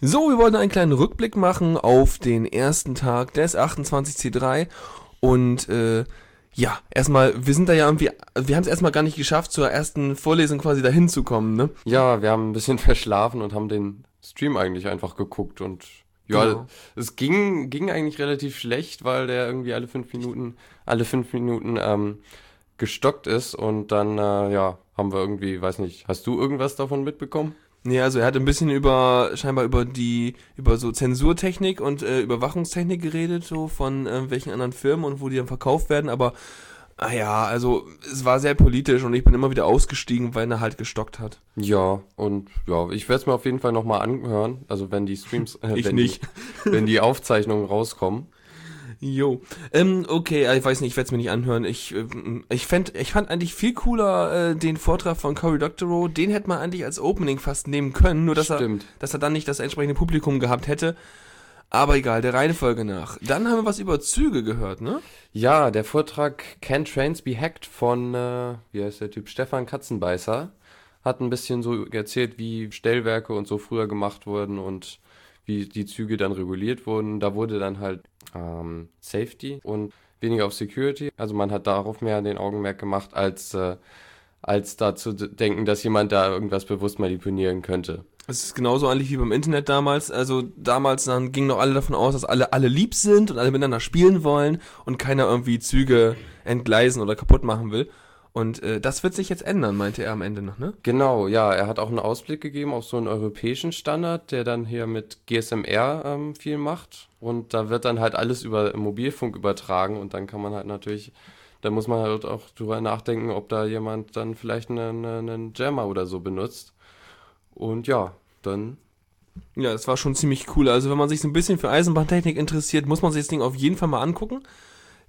So, wir wollten einen kleinen Rückblick machen auf den ersten Tag des 28C3 und äh, ja, erstmal, wir sind da ja irgendwie, wir haben es erstmal gar nicht geschafft, zur ersten Vorlesung quasi dahin zu kommen, ne? Ja, wir haben ein bisschen verschlafen und haben den Stream eigentlich einfach geguckt und ja, Genau. es ging, ging eigentlich relativ schlecht, weil der irgendwie alle fünf Minuten, alle fünf Minuten ähm, gestockt ist und dann, äh, ja, haben wir irgendwie, weiß nicht, hast du irgendwas davon mitbekommen? Nee, also er hat ein bisschen über, scheinbar über die, über so Zensurtechnik und äh, Überwachungstechnik geredet, so von äh, welchen anderen Firmen und wo die dann verkauft werden, aber ah ja, also es war sehr politisch und ich bin immer wieder ausgestiegen, weil er halt gestockt hat. Ja, und ja, ich werde es mir auf jeden Fall nochmal anhören, also wenn die Streams, äh, Ich wenn nicht. Die, wenn die Aufzeichnungen rauskommen. Jo. Ähm, okay, ich weiß nicht, ich werde es mir nicht anhören. Ich, ähm, ich, fänd, ich fand eigentlich viel cooler äh, den Vortrag von Cory Doctorow. Den hätte man eigentlich als Opening fast nehmen können, nur dass Stimmt. er, dass er dann nicht das entsprechende Publikum gehabt hätte. Aber egal, der Reihenfolge nach. Dann haben wir was über Züge gehört, ne? Ja, der Vortrag Can Trains Be Hacked von, äh, wie heißt der Typ, Stefan Katzenbeißer, hat ein bisschen so erzählt, wie Stellwerke und so früher gemacht wurden und wie die Züge dann reguliert wurden. Da wurde dann halt ähm, Safety und weniger auf Security. Also man hat darauf mehr den Augenmerk gemacht, als, äh, als da zu denken, dass jemand da irgendwas bewusst manipulieren könnte. Es ist genauso eigentlich wie beim Internet damals. Also damals dann gingen noch alle davon aus, dass alle alle lieb sind und alle miteinander spielen wollen und keiner irgendwie Züge entgleisen oder kaputt machen will. Und äh, das wird sich jetzt ändern, meinte er am Ende noch, ne? Genau, ja, er hat auch einen Ausblick gegeben auf so einen europäischen Standard, der dann hier mit GSMR ähm, viel macht. Und da wird dann halt alles über Mobilfunk übertragen und dann kann man halt natürlich, da muss man halt auch drüber nachdenken, ob da jemand dann vielleicht einen, einen Jammer oder so benutzt. Und ja, dann, Ja, das war schon ziemlich cool. Also wenn man sich so ein bisschen für Eisenbahntechnik interessiert, muss man sich das Ding auf jeden Fall mal angucken.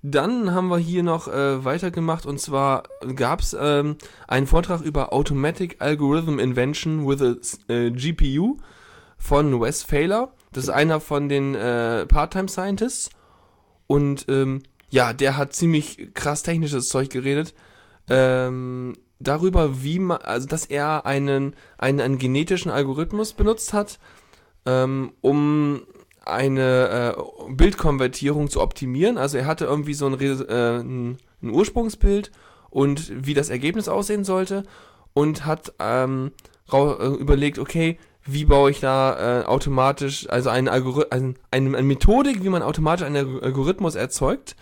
Dann haben wir hier noch äh, weitergemacht und zwar gab es ähm, einen Vortrag über Automatic Algorithm Invention with a äh, GPU von Wes Failer. Das ist einer von den äh, Part-Time Scientists. Und ähm, ja, der hat ziemlich krass technisches Zeug geredet. Ähm, darüber, wie man, also dass er einen, einen, einen genetischen Algorithmus benutzt hat, ähm, um eine äh, Bildkonvertierung zu optimieren. Also er hatte irgendwie so ein, äh, ein, Ursprungsbild und wie das Ergebnis aussehen sollte und hat ähm, äh, überlegt, okay, wie baue ich da äh, automatisch, also eine, Algori ein, eine, eine Methodik, wie man automatisch einen Algorithmus erzeugt.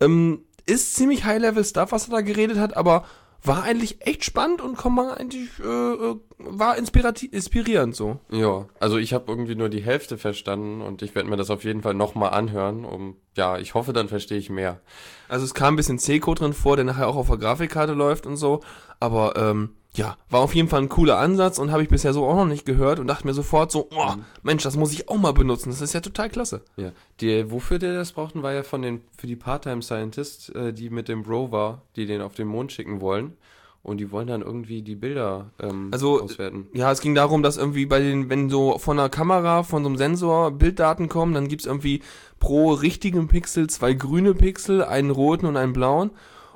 Ähm, ist ziemlich High-Level-Stuff, was er da geredet hat, aber war eigentlich echt spannend und kann man eigentlich, äh, äh, war inspirierend so. ja, also ich habe irgendwie nur die Hälfte verstanden und ich werde mir das auf jeden Fall nochmal anhören, um, ja, ich hoffe, dann verstehe ich mehr. Also es kam ein bisschen C-Code drin vor, der nachher auch auf der Grafikkarte läuft und so. Aber ähm, ja, war auf jeden Fall ein cooler Ansatz und habe ich bisher so auch noch nicht gehört und dachte mir sofort so, oh, Mensch, das muss ich auch mal benutzen. Das ist ja total klasse. Ja, die, wofür der das brauchten, war ja von den, für die Part-Time Scientists, äh, die mit dem Rover, die den auf den Mond schicken wollen. Und die wollen dann irgendwie die Bilder ähm, Also, auswerten. Ja, es ging darum, dass irgendwie bei den, wenn so von einer Kamera, von so einem Sensor Bilddaten kommen, dann gibt's irgendwie pro richtigen Pixel zwei grüne Pixel, einen roten und einen blauen.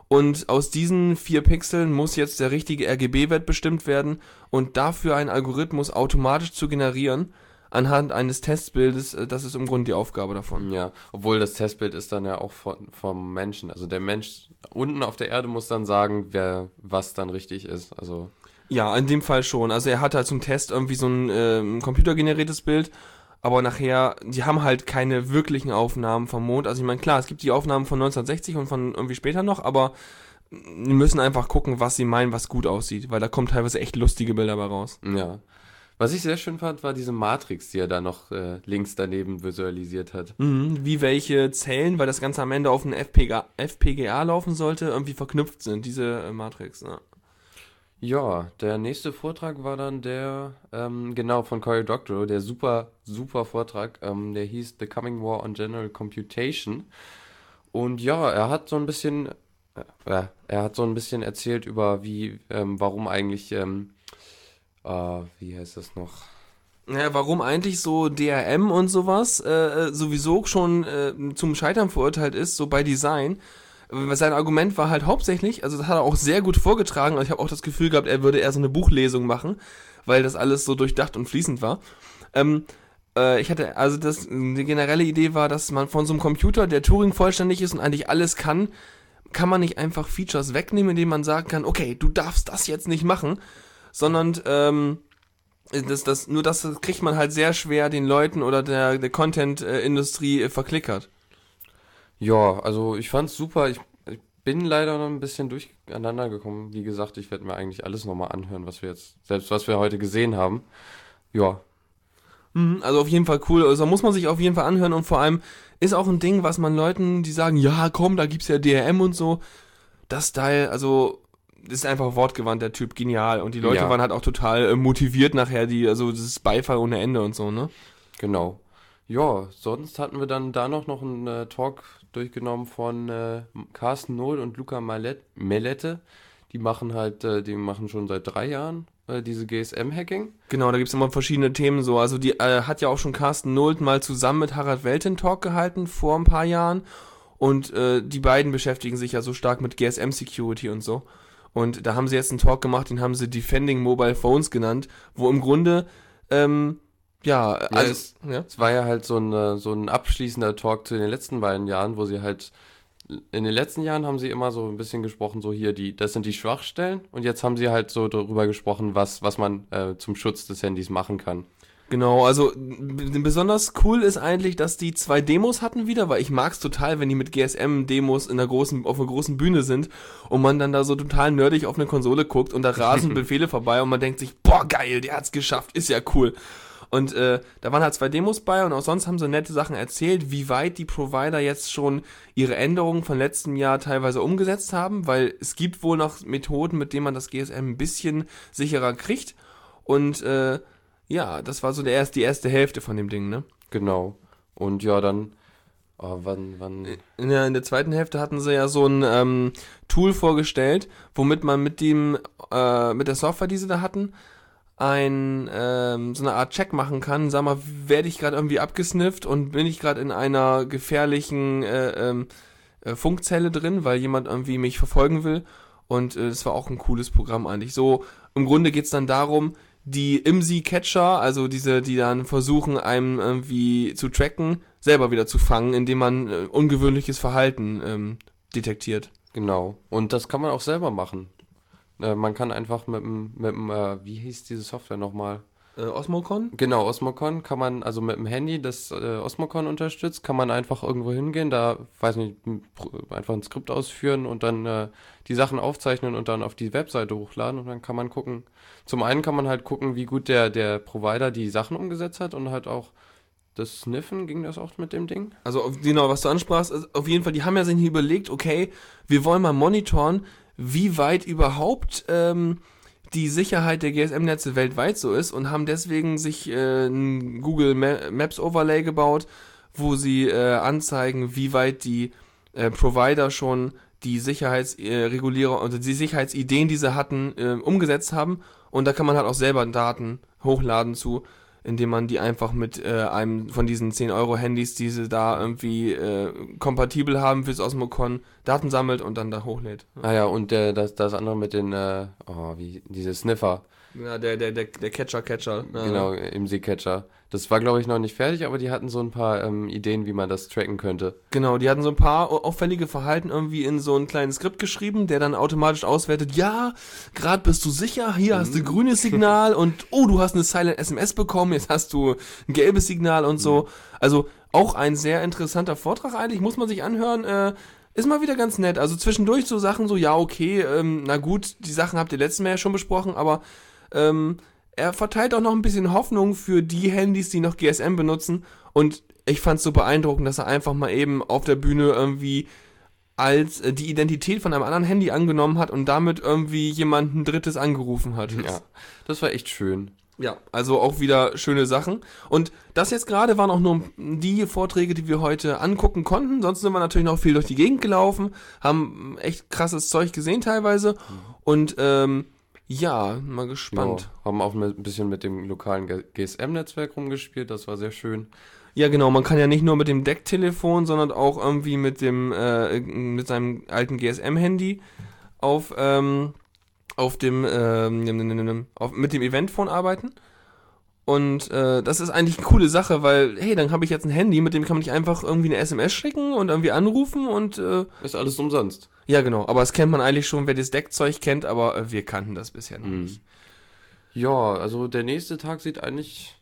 Und aus diesen vier Pixeln muss jetzt der richtige RGB-Wert bestimmt werden und dafür einen Algorithmus automatisch zu generieren anhand eines Testbildes, äh, das ist im Grunde die Aufgabe davon. Ja, obwohl das Testbild ist dann ja auch von, vom Menschen. Also der Mensch unten auf der Erde muss dann sagen, wer was dann richtig ist. Also Ja, in dem Fall schon. Also er hat halt zum Test irgendwie so ein ähm, computergeneriertes Bild, aber nachher, die haben halt keine wirklichen Aufnahmen vom Mond. Also ich meine, klar, es gibt die Aufnahmen von 1960 und von irgendwie später noch, aber die müssen einfach gucken, was sie meinen, was gut aussieht, weil da kommen teilweise echt lustige Bilder bei raus. ja. Was ich sehr schön fand, war diese Matrix, die er da noch äh, links daneben visualisiert hat. Mhm, wie welche Zellen, weil das Ganze am Ende auf ein FPGA, FPGA laufen sollte, irgendwie verknüpft sind, diese äh, Matrix. Ja. Ja, der nächste Vortrag war dann der, ähm, genau, von Cory Doctorow, der super, super Vortrag, ähm, der hieß The Coming War on General Computation. Und ja, er hat so ein bisschen, äh, er hat so ein bisschen erzählt über wie, ähm, warum eigentlich, ähm, äh, wie heißt das noch? Ja, warum eigentlich so DRM und sowas äh, äh, sowieso schon äh, zum Scheitern verurteilt ist, so bei Design. Sein Argument war halt hauptsächlich, also das hat er auch sehr gut vorgetragen, also ich habe auch das Gefühl gehabt, er würde eher so eine Buchlesung machen, weil das alles so durchdacht und fließend war. Ähm, äh, ich hatte, also das, die generelle Idee war, dass man von so einem Computer, der Turing vollständig ist und eigentlich alles kann, kann man nicht einfach Features wegnehmen, indem man sagen kann, okay, du darfst das jetzt nicht machen, sondern ähm, das, das, nur das kriegt man halt sehr schwer den Leuten oder der, der Content-Industrie äh, verklickert. Ja, also ich fand's super. Ich, ich bin leider noch ein bisschen durcheinander gekommen. Wie gesagt, ich werde mir eigentlich alles nochmal anhören, was wir jetzt, selbst was wir heute gesehen haben. Ja. Mhm, Also auf jeden Fall cool. Also muss man sich auf jeden Fall anhören und vor allem ist auch ein Ding, was man Leuten, die sagen, ja komm, da gibt's ja DRM und so, das Teil, also ist einfach wortgewandt, der Typ, genial. Und die Leute Ja. waren halt auch total äh, motiviert nachher, die, also das ist Beifall ohne Ende und so, ne? Genau. Ja, sonst hatten wir dann da noch, noch einen äh, Talk durchgenommen von äh, Carsten Nohl und Luca Malet- Melette. Die machen halt, äh, die machen schon seit drei Jahren äh, diese GSM-Hacking. Genau, da gibt's immer verschiedene Themen so. Also die äh, hat ja auch schon Carsten Nolt mal zusammen mit Harald Welten Talk gehalten vor ein paar Jahren. Und äh, die beiden beschäftigen sich ja so stark mit GSM Security und so. Und da haben sie jetzt einen Talk gemacht, den haben sie Defending Mobile Phones genannt, wo im Grunde ähm, ja, also es- ja. Es war ja halt so ein, äh, so ein abschließender Talk zu den letzten beiden Jahren, wo sie halt in den letzten Jahren haben sie immer so ein bisschen gesprochen, so hier, die, das sind die Schwachstellen und jetzt haben sie halt so darüber gesprochen, was, was man äh, zum Schutz des Handys machen kann. Genau, also besonders cool ist eigentlich, dass die zwei Demos hatten wieder, weil ich mag's total, wenn die mit GSM-Demos in der großen, auf einer großen Bühne sind und man dann da so total nerdig auf eine Konsole guckt und da rasen Befehle vorbei und man denkt sich, boah geil, der hat's geschafft, ist ja cool. Und äh, da waren halt zwei Demos bei und auch sonst haben sie nette Sachen erzählt, wie weit die Provider jetzt schon ihre Änderungen von letztem Jahr teilweise umgesetzt haben, weil es gibt wohl noch Methoden, mit denen man das GSM ein bisschen sicherer kriegt. Und äh, ja, das war so der erst, die erste Hälfte von dem Ding, ne? Genau. Und ja, dann, oh, wann, wann, In der, in der zweiten Hälfte hatten sie ja so ein ähm, Tool vorgestellt, womit man mit dem, äh, mit der Software, die sie da hatten, ein, ähm, so eine Art Check machen kann. Sag mal, werde ich gerade irgendwie abgesnifft und bin ich gerade in einer gefährlichen äh, ähm, äh, Funkzelle drin, weil jemand irgendwie mich verfolgen will. Und äh, das war auch ein cooles Programm eigentlich. So, im Grunde geht's dann darum, die IMSI-Catcher, also diese, die dann versuchen, einem irgendwie zu tracken, selber wieder zu fangen, indem man äh, ungewöhnliches Verhalten ähm, detektiert. genau. Und das kann man auch selber machen. Äh, man kann einfach mit dem, mit dem äh, wie hieß diese Software nochmal? Äh, Osmocon? Genau, Osmocon kann man, also mit dem Handy, das äh, Osmocon unterstützt, kann man einfach irgendwo hingehen, da, weiß nicht, einfach ein Skript ausführen und dann äh, die Sachen aufzeichnen und dann auf die Webseite hochladen und dann kann man gucken. Zum einen kann man halt gucken, wie gut der, der Provider die Sachen umgesetzt hat und halt auch das Sniffen, ging das auch mit dem Ding? Also genau, was du ansprachst, auf jeden Fall, die haben ja sich überlegt, okay, wir wollen mal monitoren, wie weit überhaupt ähm, die Sicherheit der GSM-Netze weltweit so ist und haben deswegen sich äh, ein Google Ma Maps Overlay gebaut, wo sie äh, anzeigen, wie weit die äh, Provider schon die Sicherheitsregulierer oder die Sicherheitsideen, die sie hatten, äh, umgesetzt haben. Und da kann man halt auch selber Daten hochladen zu, indem man die einfach mit äh, einem von diesen 10 Euro Handys, die sie da irgendwie äh, kompatibel haben fürs Osmocon, Daten sammelt und dann da hochlädt. Ah ja, und der, das, das andere mit den, äh, oh, wie, diese Sniffer, Ja, der, der, der, der Catcher-Catcher. Ja. genau, im Catcher. Das war, glaube ich, noch nicht fertig, aber die hatten so ein paar ähm, Ideen, wie man das tracken könnte. Genau, die hatten so ein paar au- auffällige Verhalten irgendwie in so ein kleines Skript geschrieben, der dann automatisch auswertet, ja, gerade bist du sicher, hier hast du grünes Signal und oh, du hast eine Silent SMS bekommen, jetzt hast du ein gelbes Signal und so. Also auch ein sehr interessanter Vortrag eigentlich, muss man sich anhören. Äh, ist mal wieder ganz nett. Also zwischendurch so Sachen so, ja, okay, ähm, na gut, die Sachen habt ihr letztes Mal ja schon besprochen, aber ähm, er verteilt auch noch ein bisschen Hoffnung für die Handys, die noch GSM benutzen. Und ich fand es so beeindruckend, dass er einfach mal eben auf der Bühne irgendwie als äh, die Identität von einem anderen Handy angenommen hat und damit irgendwie jemanden Drittes angerufen hat. Ja, das war echt schön. Ja, also auch wieder schöne Sachen. Und das jetzt gerade waren auch nur die Vorträge, die wir heute angucken konnten. Sonst sind wir natürlich noch viel durch die Gegend gelaufen, haben echt krasses Zeug gesehen teilweise. Und ähm, ja, mal gespannt. Ja, haben auch ein bisschen mit dem lokalen GSM-Netzwerk rumgespielt, das war sehr schön. Ja, genau, man kann ja nicht nur mit dem Decktelefon, sondern auch irgendwie mit dem, äh, mit seinem alten GSM-Handy auf, ähm, auf dem, ähm, auf, mit dem Eventphone arbeiten. Und äh, das ist eigentlich eine coole Sache, weil, hey, dann habe ich jetzt ein Handy, mit dem kann man nicht einfach irgendwie eine SMS schicken und irgendwie anrufen und äh, Ist alles umsonst. ja genau, aber das kennt man eigentlich schon, wer das Deckzeug kennt, aber äh, wir kannten das bisher noch Mhm. nicht. Ja, also der nächste Tag sieht eigentlich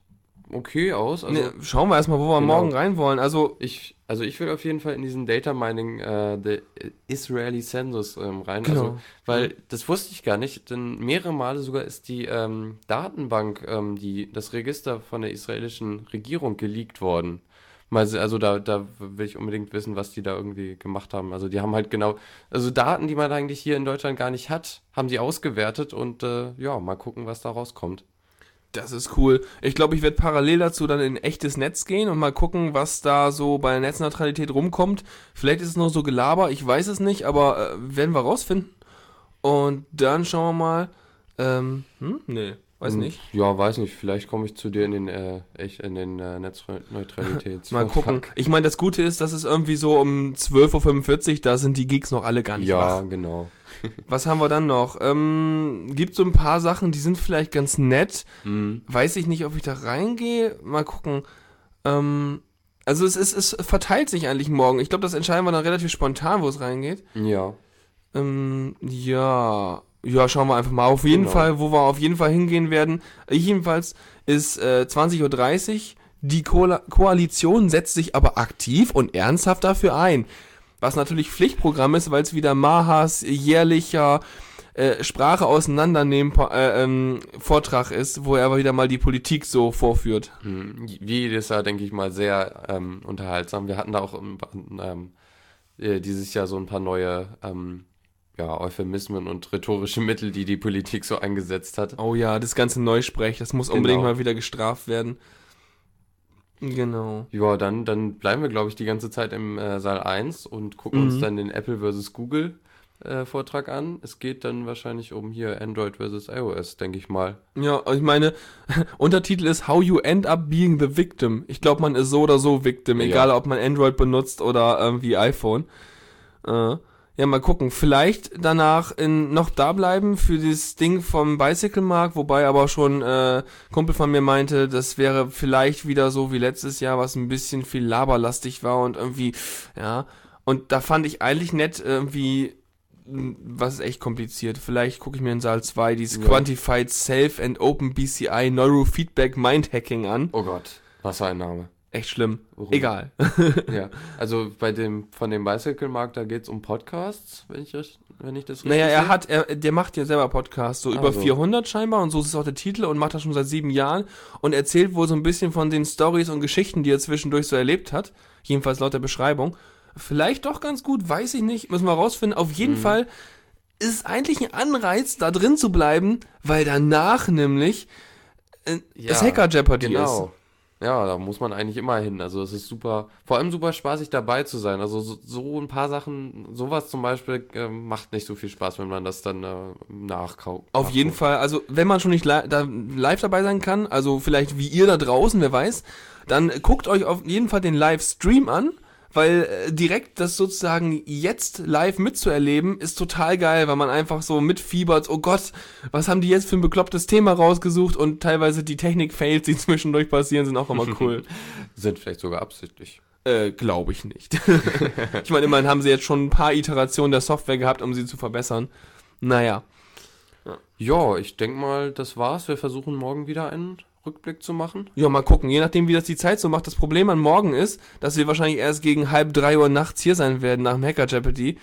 okay aus. Also ne, schauen wir erstmal, wo wir Genau. morgen rein wollen. Also, ich, also ich will auf jeden Fall in diesen Data Mining, äh, the Israeli Census ähm, rein. Genau. Also, weil das wusste ich gar nicht, denn mehrere Male sogar ist die ähm, Datenbank, ähm, die, das Register von der israelischen Regierung geleakt worden. Also da, da will ich unbedingt wissen, was die da irgendwie gemacht haben. Also die haben halt genau, also Daten, die man eigentlich hier in Deutschland gar nicht hat, haben sie ausgewertet und äh, ja, mal gucken, was da rauskommt. Das ist cool. Ich glaube, ich werde parallel dazu dann in echtes Netz gehen und mal gucken, was da so bei der Netzneutralität rumkommt. Vielleicht ist es nur so Gelaber, ich weiß es nicht, aber äh, werden wir rausfinden. Und dann schauen wir mal. Ähm, hm? Nee, weiß Hm, nicht. Ja, weiß nicht, vielleicht komme ich zu dir in den, äh, echt in den äh, Netzneutralitäts. Mal gucken. Ich meine, das Gute ist, dass es irgendwie so um 12.45 Uhr, da sind die Geeks noch alle gar nicht Ja, wach. genau. Was haben wir dann noch? Ähm, gibt so ein paar Sachen, die sind vielleicht ganz nett. Mhm. Weiß ich nicht, ob ich da reingehe. Mal gucken. Ähm, also es, ist, es verteilt sich eigentlich morgen. Ich glaube, das entscheiden wir dann relativ spontan, wo es reingeht. Ja. Ähm, ja. Ja, schauen wir einfach mal. Auf jeden Genau. Fall, wo wir auf jeden Fall hingehen werden. Ich jedenfalls ist äh, 20.30 Uhr. Die Ko Koalition setzt sich aber aktiv und ernsthaft dafür ein. Was natürlich Pflichtprogramm ist, weil es wieder Mahas jährlicher äh, Sprache auseinandernehmen äh, ähm, Vortrag ist, wo er aber wieder mal die Politik so vorführt. Mhm. Wie jedes Jahr, denke ich mal, sehr ähm, unterhaltsam. Wir hatten da auch ähm, äh, dieses Jahr so ein paar neue ähm, ja, Euphemismen und rhetorische Mittel, die die Politik so eingesetzt hat. Oh ja, das ganze Neusprech, das muss unbedingt Genau. mal wieder gestraft werden. Genau. Ja, dann, dann bleiben wir, glaube ich, die ganze Zeit im äh, Saal 1 und gucken uns Mhm. dann den Apple vs. Google äh, Vortrag an. Es geht dann wahrscheinlich um hier Android vs. iOS, denke ich mal. Ja, ich meine, Untertitel ist How You End Up Being the Victim. Ich glaube, man ist so oder so Victim, Ja. egal ob man Android benutzt oder irgendwie iPhone. Äh, ja, mal gucken. Vielleicht danach in, noch da bleiben für dieses Ding vom Bicycle Mark, wobei aber schon äh, Kumpel von mir meinte, das wäre vielleicht wieder so wie letztes Jahr, was ein bisschen viel laberlastig war und irgendwie, ja. Und da fand ich eigentlich nett irgendwie m, was ist echt kompliziert. Vielleicht gucke ich mir in Saal 2 dieses Ja. Quantified Self and Open BCI Neurofeedback Mind Hacking an. Oh Gott, was für ein Name. Echt schlimm. Warum? Egal. Ja, also bei dem, von dem Bicycle-Markt, da geht es um Podcasts, wenn ich, wenn ich das richtig Naja, er sehe. hat, er, der macht ja selber Podcasts, so über Also. 400 scheinbar und so ist es auch der Titel und macht das schon seit sieben Jahren und erzählt wohl so ein bisschen von den Stories und Geschichten, die er zwischendurch so erlebt hat. Jedenfalls laut der Beschreibung. Vielleicht doch ganz gut, weiß ich nicht, müssen wir rausfinden. Auf jeden Mhm. Fall ist es eigentlich ein Anreiz, da drin zu bleiben, weil danach nämlich äh, das Ja, Hacker Jeopardy ist. Ja, da muss man eigentlich immer hin. Also es ist super, vor allem super spaßig dabei zu sein. Also so, so ein paar Sachen, sowas zum Beispiel ähm, macht nicht so viel Spaß, wenn man das dann äh, nachkauft. Auf jeden Fall, also wenn man schon nicht li da live dabei sein kann, also vielleicht wie ihr da draußen, wer weiß, dann guckt euch auf jeden Fall den Livestream an, weil äh, direkt das sozusagen jetzt live mitzuerleben ist total geil, weil man einfach so mitfiebert, oh Gott, was haben die jetzt für ein beklopptes Thema rausgesucht und teilweise die Technik-Fails, die zwischendurch passieren, sind auch immer cool. Sind vielleicht sogar absichtlich. äh, glaube ich nicht. ich meine, immerhin haben sie jetzt schon ein paar Iterationen der Software gehabt, um sie zu verbessern. Naja. Ja, ich denke mal, das war's. Wir versuchen morgen wieder einen Rückblick zu machen. Ja, mal gucken. Je nachdem, wie das die Zeit so macht. Das Problem an morgen ist, dass wir wahrscheinlich erst gegen halb drei Uhr nachts hier sein werden nach dem Hacker Jeopardy.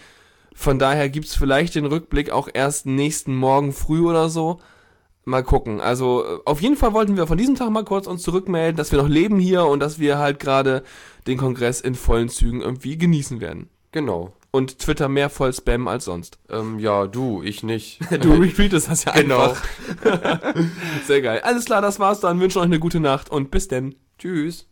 Von daher gibt's vielleicht den Rückblick auch erst nächsten Morgen früh oder so. Mal gucken. Also äh, auf jeden Fall wollten wir von diesem Tag mal kurz uns zurückmelden, dass wir noch leben hier und dass wir halt gerade den Kongress in vollen Zügen irgendwie genießen werden. Genau. Und Twitter mehr voll Spam als sonst. Ähm, ja, du, ich nicht. Du retweetest das ja Genau. einfach. Sehr geil. Alles klar, das war's dann. Wünsche euch eine gute Nacht und bis denn. Tschüss.